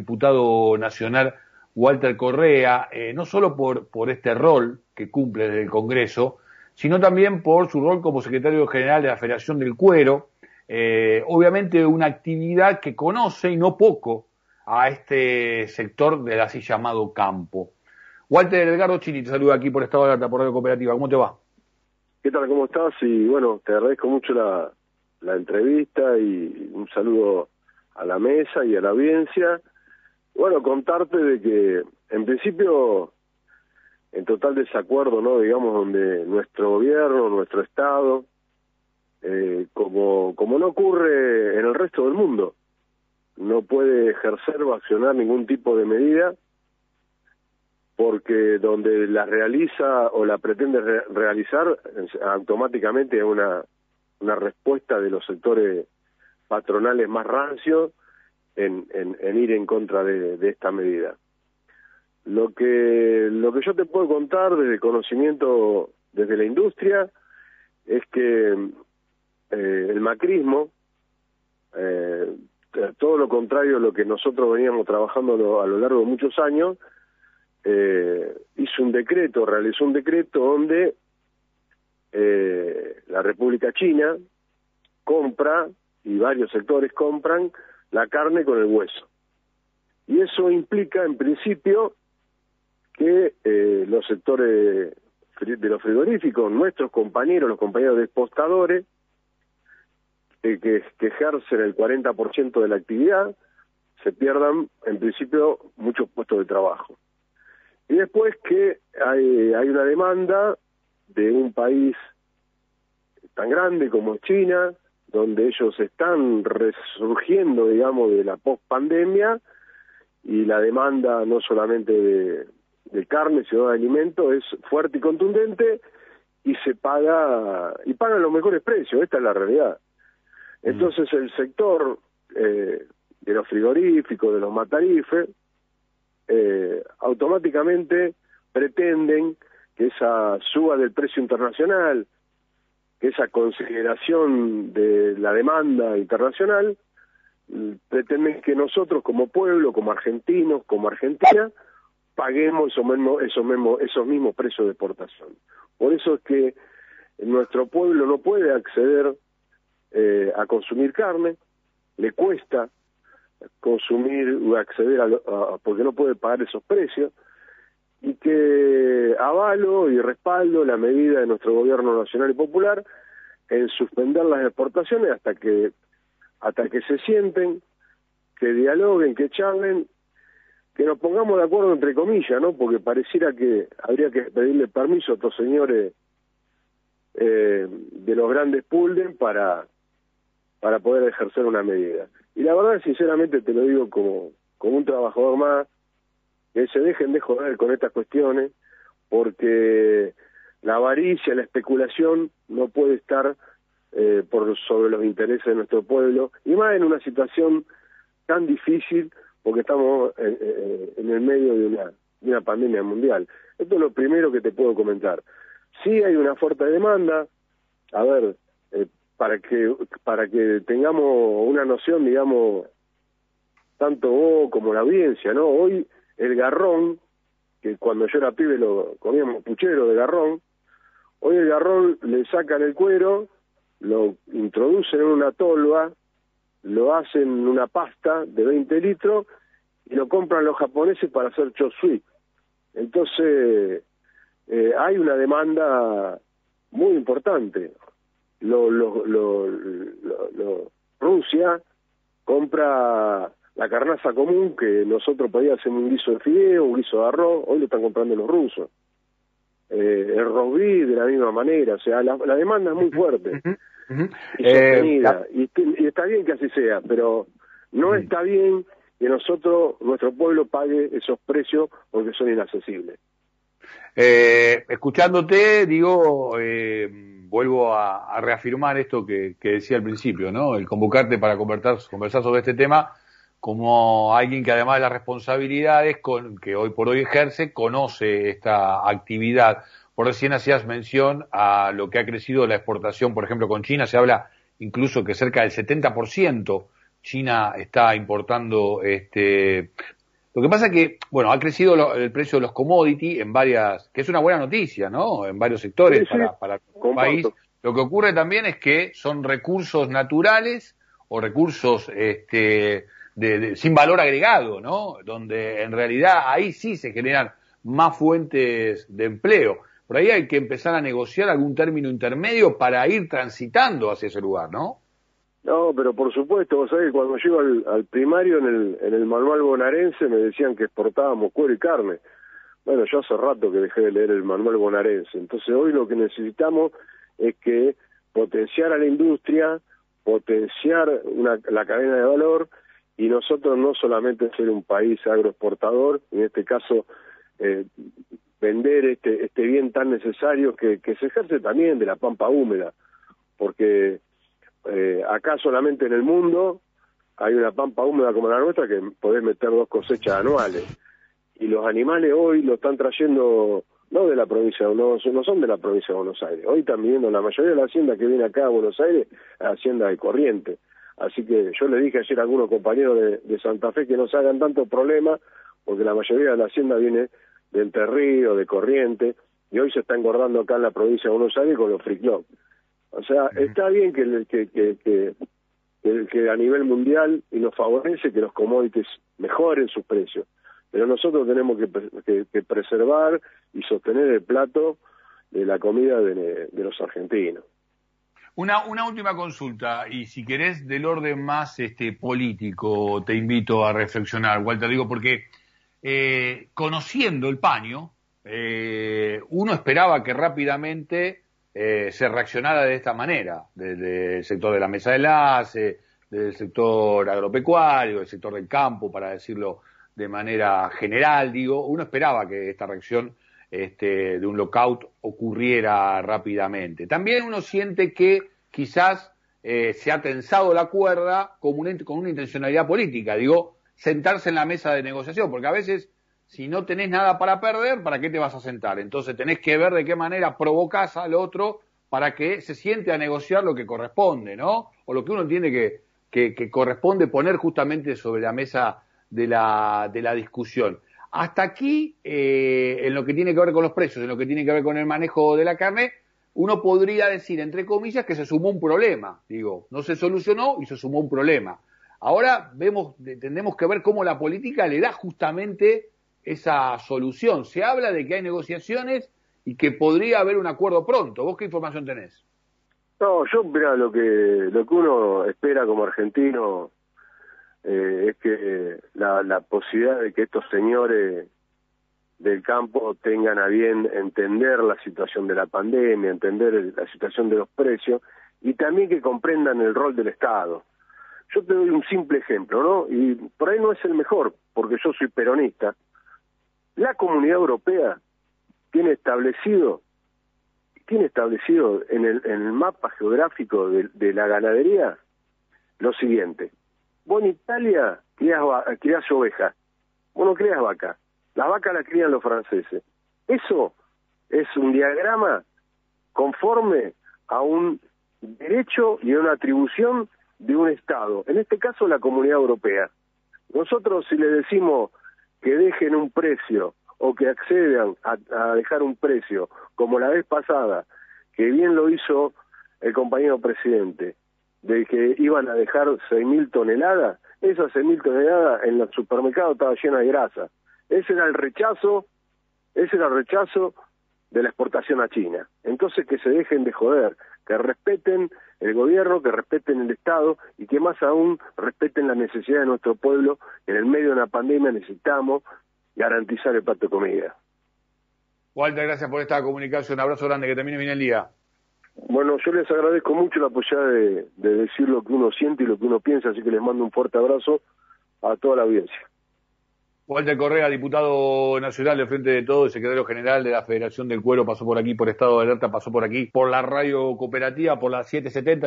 diputado nacional Walter Correa, eh, no solo por, por este rol que cumple desde el Congreso, sino también por su rol como secretario general de la Federación del Cuero, eh, obviamente una actividad que conoce y no poco a este sector del así llamado campo. Walter Edgardo Chini te saluda aquí por Estado de Alerta, por Cooperativa. ¿Cómo te va? ¿Qué tal? ¿Cómo estás? Y bueno, te agradezco mucho la, la entrevista y un saludo a la mesa y a la audiencia. Bueno, contarte de que en principio en total desacuerdo, ¿no? Digamos, donde nuestro gobierno, nuestro Estado, eh, como, como no ocurre en el resto del mundo, no puede ejercer o accionar ningún tipo de medida porque donde la realiza o la pretende realizar automáticamente hay una, una respuesta de los sectores patronales más rancios en, en, ir en contra de, esta medida. Lo que, lo que yo te puedo contar desde conocimiento desde la industria es que eh, el macrismo, eh, todo lo contrario a lo que nosotros veníamos trabajando a lo largo de muchos años, eh, hizo un decreto, realizó un decreto donde la República China compra y varios sectores compran la carne con el hueso. Y eso implica, en principio, que eh, los sectores de los frigoríficos, nuestros compañeros, los compañeros de exportadores, eh, que, que, ejercen el 40% de la actividad, se pierdan, en principio, muchos puestos de trabajo. Y después que hay, hay una demanda de un país tan grande como China, donde ellos están resurgiendo, digamos, de la post-pandemia y la demanda no solamente de, carne, sino de alimentos es fuerte y contundente y se paga, y pagan los mejores precios, esta es la realidad. Mm. Entonces el sector eh, de los frigoríficos, de los matarifes, eh, automáticamente pretenden que esa suba del precio internacional, esa consideración de la demanda internacional mm, pretende que nosotros como pueblo, como argentinos, como Argentina, paguemos esos mismos, esos mismos, esos mismos precios de exportación. Por eso es que nuestro pueblo no puede acceder eh, a consumir carne, le cuesta consumir o acceder a, porque no puede pagar esos precios, y que avalo y respaldo la medida de nuestro gobierno nacional y popular en suspender las exportaciones hasta que hasta que se sienten, que dialoguen, que charlen, que nos pongamos de acuerdo entre comillas, ¿no? Porque pareciera que habría que pedirle permiso a estos señores eh, de los grandes pulden para para poder ejercer una medida. Y la verdad, sinceramente, te lo digo como, como un trabajador más, que se dejen de joder con estas cuestiones, porque la avaricia, la especulación no puede estar eh, por sobre los intereses de nuestro pueblo, y más en una situación tan difícil, porque estamos en, en el medio de una, de una pandemia mundial. Esto es lo primero que te puedo comentar. Sí hay una fuerte demanda, a ver, eh, para que para que tengamos una noción, digamos, tanto vos como la audiencia, ¿no? Hoy el garrón, que cuando yo era pibe lo comíamos puchero de garrón, hoy el garrón le sacan el cuero, lo introducen en una tolva, lo hacen en una pasta de 20 litros y lo compran los japoneses para hacer chosui. Entonces, eh, hay una demanda muy importante. Lo, lo, lo, Rusia compra la carnaza común que nosotros podíamos hacer un guiso de fideo, un guiso de arroz, hoy lo están comprando los rusos. Eh, el rosbif de la misma manera, o sea, la, demanda es muy fuerte y eh, y, está bien que así sea, pero no está bien que nosotros, nuestro pueblo, pague esos precios porque son inaccesibles. Eh, escuchándote, digo, eh, vuelvo a, reafirmar esto que, que, decía al principio, ¿no? El convocarte para conversar, conversar sobre este tema como alguien que además de las responsabilidades con, que hoy por hoy ejerce, conoce esta actividad. Por recién hacías mención a lo que ha crecido la exportación, por ejemplo, con China. Se habla incluso que cerca del 70% China está importando este lo que pasa es que, bueno, ha crecido el precio de los commodities en varias, que es una buena noticia, ¿no? En varios sectores para, para el país. Lo que ocurre también es que son recursos naturales o recursos este, de, sin valor agregado, ¿no? Donde en realidad ahí sí se generan más fuentes de empleo. Por ahí hay que empezar a negociar algún término intermedio para ir transitando hacia ese lugar, ¿no? No, pero por supuesto, vos sabés que cuando llego al, primario en el, en el manual bonaerense me decían que exportábamos cuero y carne. Bueno, yo hace rato que dejé de leer el manual bonaerense. Entonces hoy lo que necesitamos es que potenciar a la industria, potenciar una, la cadena de valor y nosotros no solamente ser un país agroexportador, en este caso eh, vender este, este bien tan necesario que, que se ejerce también de la pampa húmeda, porque eh, acá solamente en el mundo hay una pampa húmeda como la nuestra que podés meter dos cosechas anuales. Y los animales hoy lo están trayendo no de la provincia, no, no son de la provincia de Buenos Aires. Hoy viniendo la mayoría de la hacienda que viene acá a Buenos Aires, es hacienda de corriente. Así que yo le dije ayer a algunos compañeros de, Santa Fe que no se hagan tanto problema, porque la mayoría de la hacienda viene de Entre Ríos, de Corriente, y hoy se está engordando acá en la provincia de Buenos Aires con los free O sea, está bien que, que, que, que, a nivel mundial y nos favorece que los commodities mejoren sus precios, pero nosotros tenemos que, preservar y sostener el plato de la comida de los argentinos. Una, una última consulta, y si querés del orden más este, político, te invito a reflexionar, Walter, digo, porque eh, conociendo el paño, eh, uno esperaba que rápidamente eh, se reaccionara de esta manera, desde el sector de la mesa de enlace, del sector agropecuario, del sector del campo, para decirlo de manera general, digo, uno esperaba que esta reacción este, de un lockout ocurriera rápidamente. También uno siente que quizás eh, se ha tensado la cuerda con una, intencionalidad política, digo, sentarse en la mesa de negociación, porque a veces si no tenés nada para perder, ¿para qué te vas a sentar? Entonces tenés que ver de qué manera provocás al otro para que se siente a negociar lo que corresponde, ¿no? O lo que uno entiende que, corresponde poner justamente sobre la mesa de la, de la discusión. Hasta aquí, eh, lo que tiene que ver con los precios, en lo que tiene que ver con el manejo de la carne, uno podría decir, entre comillas, que se sumó un problema. Digo, no se solucionó y se sumó un problema. Ahora vemos, tenemos que ver cómo la política le da justamente esa solución. Se habla de que hay negociaciones y que podría haber un acuerdo pronto. ¿Vos qué información tenés? No, yo, mira, lo que, lo que uno espera como argentino eh, es que la posibilidad de que estos señores del campo tengan a bien entender la situación de la pandemia, entender la situación de los precios y también que comprendan el rol del Estado. Yo te doy un simple ejemplo, ¿no? Y por ahí no es el mejor, porque yo soy peronista. La Comunidad Europea tiene establecido tiene establecido en el, en el mapa geográfico de, de la ganadería lo siguiente. Vos en Italia criás, criás ovejas, vos no criás vaca, las vacas las crían los franceses. Eso es un diagrama conforme a un derecho y a una atribución de un Estado, en este caso la Comunidad Europea. Nosotros si le decimos que dejen un precio o que accedan a, a dejar un precio, como la vez pasada, que bien lo hizo el compañero presidente, de que iban a dejar 6.000 toneladas, esas 6.000 toneladas en los supermercados estaban llenas de grasa. Ese era el rechazo, ese era el rechazo de la exportación a China. Entonces que se dejen de joder, que respeten el gobierno, que respeten el Estado y que más aún respeten la necesidad de nuestro pueblo. En el medio de una pandemia necesitamos garantizar el plato de comida. Walter, gracias por esta comunicación. Un abrazo grande, que termine bien el día. Bueno, yo les agradezco mucho la posibilidad de, de, decir lo que uno siente y lo que uno piensa, así que les mando un fuerte abrazo a toda la audiencia. Walter Correa, diputado nacional de Frente de Todo y secretario general de la Federación del Cuero, pasó por aquí por Estado de Alerta, pasó por aquí por la radio cooperativa, por la 770.